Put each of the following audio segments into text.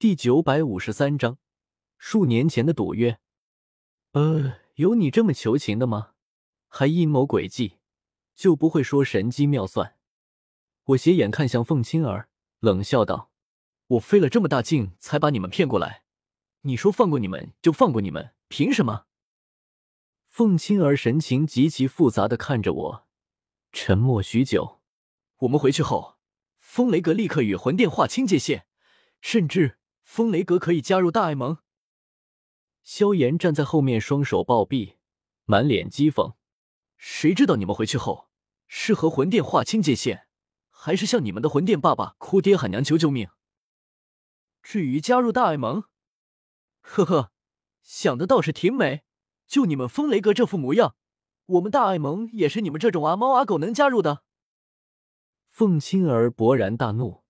第九百五十三章，数年前的赌约。呃，有你这么求情的吗？还阴谋诡计，就不会说神机妙算？我斜眼看向凤青儿，冷笑道：“我费了这么大劲才把你们骗过来，你说放过你们就放过你们，凭什么？”凤青儿神情极其复杂的看着我，沉默许久。我们回去后，风雷阁立刻与魂殿划清界限，甚至风雷阁可以加入大爱盟。萧炎站在后面，双手抱臂，满脸讥讽：“谁知道你们回去后是和魂殿划清界限？”还是向你们的魂殿爸爸哭爹喊娘求救命。至于加入大爱盟，呵呵，想的倒是挺美。就你们风雷阁这副模样，我们大爱盟也是你们这种阿猫阿狗能加入的？凤青儿勃然大怒，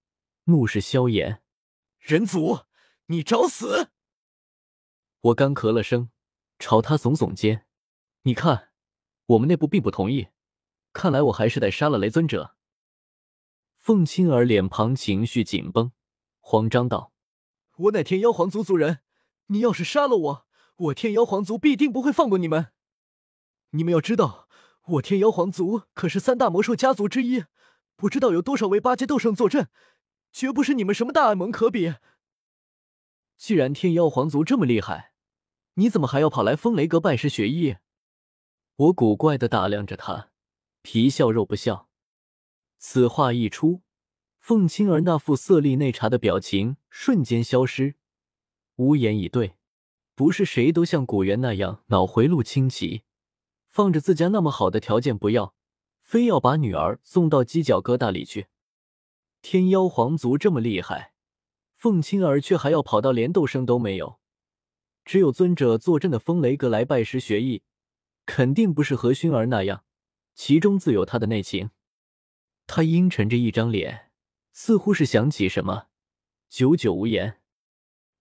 怒视萧炎：“人族，你找死！”我干咳了声，朝他耸耸肩：“你看，我们内部并不同意，看来我还是得杀了雷尊者。”凤青儿脸庞情绪紧绷，慌张道：“我乃天妖皇族族人，你要是杀了我，我天妖皇族必定不会放过你们。你们要知道，我天妖皇族可是三大魔兽家族之一，不知道有多少位八阶斗圣坐镇，绝不是你们什么大爱盟可比。既然天妖皇族这么厉害，你怎么还要跑来风雷阁拜师学艺？”我古怪的打量着他，皮笑肉不笑。此话一出，凤青儿那副色厉内查的表情瞬间消失，无言以对。不是谁都像古元那样脑回路清奇，放着自家那么好的条件不要，非要把女儿送到犄角疙瘩里去。天妖皇族这么厉害，凤青儿却还要跑到连斗圣都没有，只有尊者坐镇的风雷阁来拜师学艺，肯定不是何薰儿那样，其中自有他的内情。他阴沉着一张脸，似乎是想起什么，久久无言。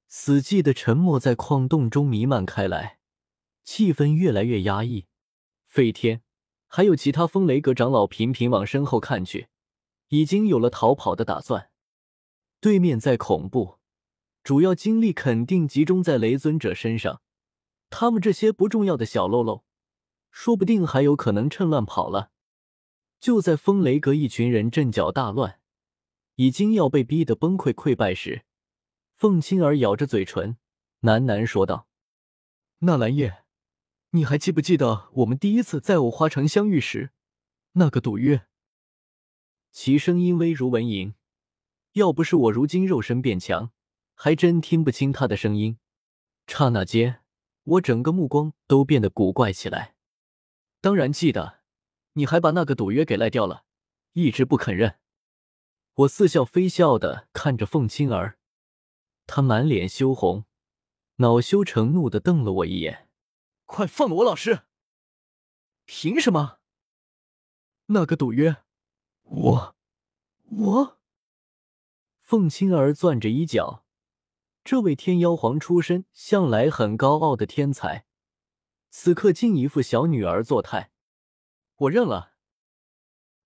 死寂的沉默在矿洞中弥漫开来，气氛越来越压抑。费天还有其他风雷阁长老频频往身后看去，已经有了逃跑的打算。对面再恐怖，主要精力肯定集中在雷尊者身上。他们这些不重要的小喽啰，说不定还有可能趁乱跑了。就在风雷阁一群人阵脚大乱，已经要被逼得崩溃溃败时，凤青儿咬着嘴唇，喃喃说道：“纳兰叶，你还记不记得我们第一次在五花城相遇时那个赌约？”其声音微如蚊蝇，要不是我如今肉身变强，还真听不清他的声音。刹那间，我整个目光都变得古怪起来。当然记得。你还把那个赌约给赖掉了，一直不肯认。我似笑非笑的看着凤青儿，她满脸羞红，恼羞成怒的瞪了我一眼：“快放了我老师！凭什么？那个赌约，我，我……”凤青儿攥着衣角，这位天妖皇出身、向来很高傲的天才，此刻竟一副小女儿作态。我认了，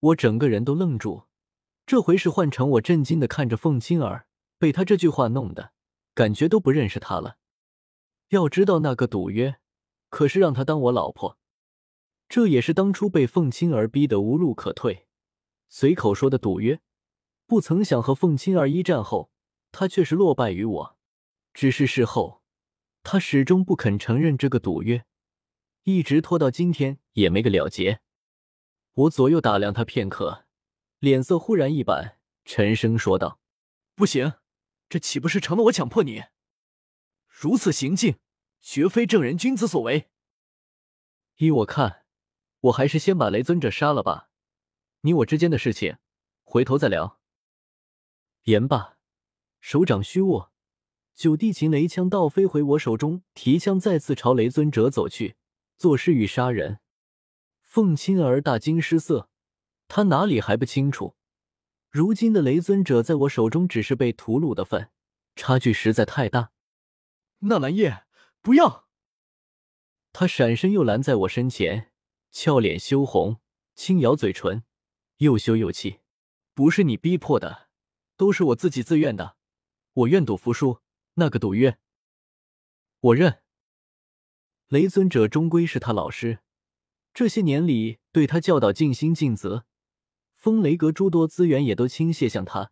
我整个人都愣住。这回是换成我震惊的看着凤青儿，被他这句话弄得感觉都不认识他了。要知道那个赌约可是让他当我老婆，这也是当初被凤青儿逼得无路可退，随口说的赌约。不曾想和凤青儿一战后，他却是落败于我。只是事后，他始终不肯承认这个赌约，一直拖到今天也没个了结。我左右打量他片刻，脸色忽然一板，沉声说道：“不行，这岂不是成了我强迫你？如此行径，绝非正人君子所为。依我看，我还是先把雷尊者杀了吧。你我之间的事情，回头再聊。”言罢，手掌虚握，九地擒雷枪倒飞回我手中，提枪再次朝雷尊者走去，作势欲杀人。凤青儿大惊失色，他哪里还不清楚？如今的雷尊者在我手中只是被屠戮的份，差距实在太大。纳兰叶，不要！他闪身又拦在我身前，俏脸羞红，轻咬嘴唇，又羞又气。不是你逼迫的，都是我自己自愿的。我愿赌服输，那个赌约，我认。雷尊者终归是他老师，这些年里对他教导尽心尽责，风雷阁诸多资源也都倾泻向他。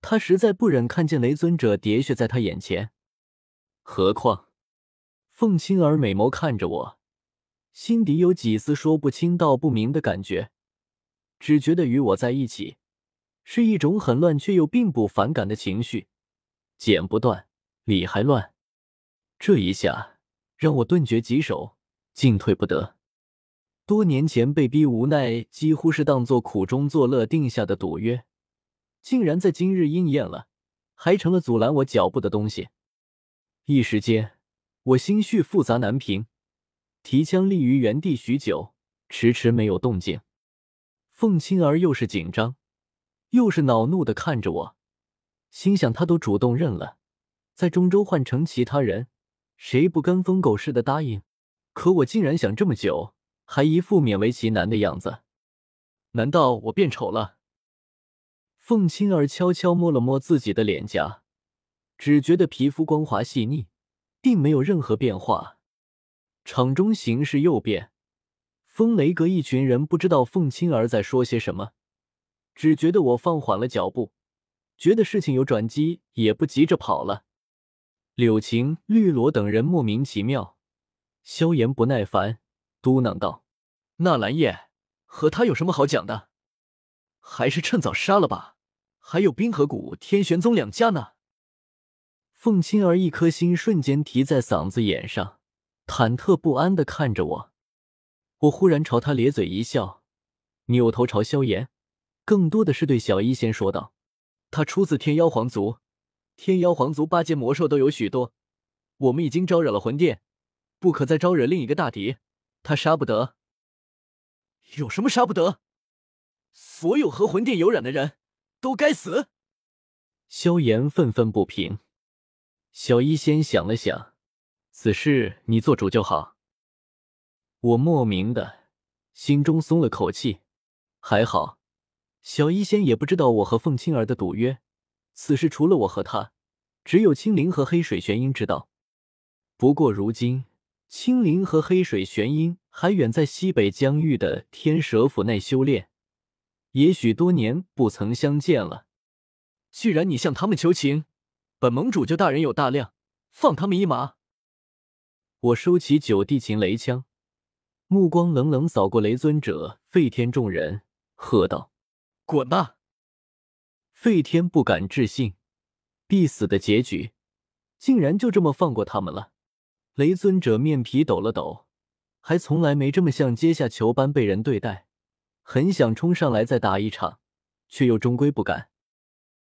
他实在不忍看见雷尊者喋血在他眼前。何况，凤青儿美眸看着我，心底有几丝说不清道不明的感觉，只觉得与我在一起是一种很乱却又并不反感的情绪，剪不断，理还乱。这一下让我顿觉棘手，进退不得。多年前被逼无奈，几乎是当做苦中作乐定下的赌约。竟然在今日应验了，还成了阻拦我脚步的东西。一时间，我心绪复杂难平，提枪立于原地许久，迟迟没有动静。凤青儿又是紧张，又是恼怒的看着我，心想他都主动认了，在中州换成其他人，谁不跟疯狗似的答应？可我竟然想这么久，还一副勉为其难的样子。难道我变丑了？凤青儿悄悄摸了摸自己的脸颊，只觉得皮肤光滑细腻，并没有任何变化。场中形势又变，风雷阁一群人不知道凤青儿在说些什么，只觉得我放缓了脚步，觉得事情有转机，也不急着跑了。柳晴、绿萝等人莫名其妙，萧炎不耐烦嘟囔道：“纳兰叶和他有什么好讲的？还是趁早杀了吧。”还有冰河谷、天玄宗两家呢。凤青儿一颗心瞬间提在嗓子眼上，忐忑不安的看着我。我忽然朝他咧嘴一笑，扭头朝萧炎，更多的是对小医仙说道：“他出自天妖皇族，天妖皇族八阶魔兽都有许多。我们已经招惹了魂殿，不可再招惹另一个大敌。他杀不得。有什么杀不得？所有和魂殿有染的人。”都该死！萧炎愤愤不平。小医仙想了想，此事你做主就好。我莫名的心中松了口气，还好，小医仙也不知道我和凤青儿的赌约。此事除了我和他，只有青灵和黑水玄鹰知道。不过如今，青灵和黑水玄鹰还远在西北疆域的天蛇府内修炼。也许多年不曾相见了。既然你向他们求情，本盟主就大人有大量，放他们一马。我收起九地秦雷枪，目光冷冷扫过雷尊者、废天众人，喝道：“滚吧！”费天不敢置信，必死的结局，竟然就这么放过他们了。雷尊者面皮抖了抖，还从来没这么像阶下囚般被人对待。很想冲上来再打一场，却又终归不敢。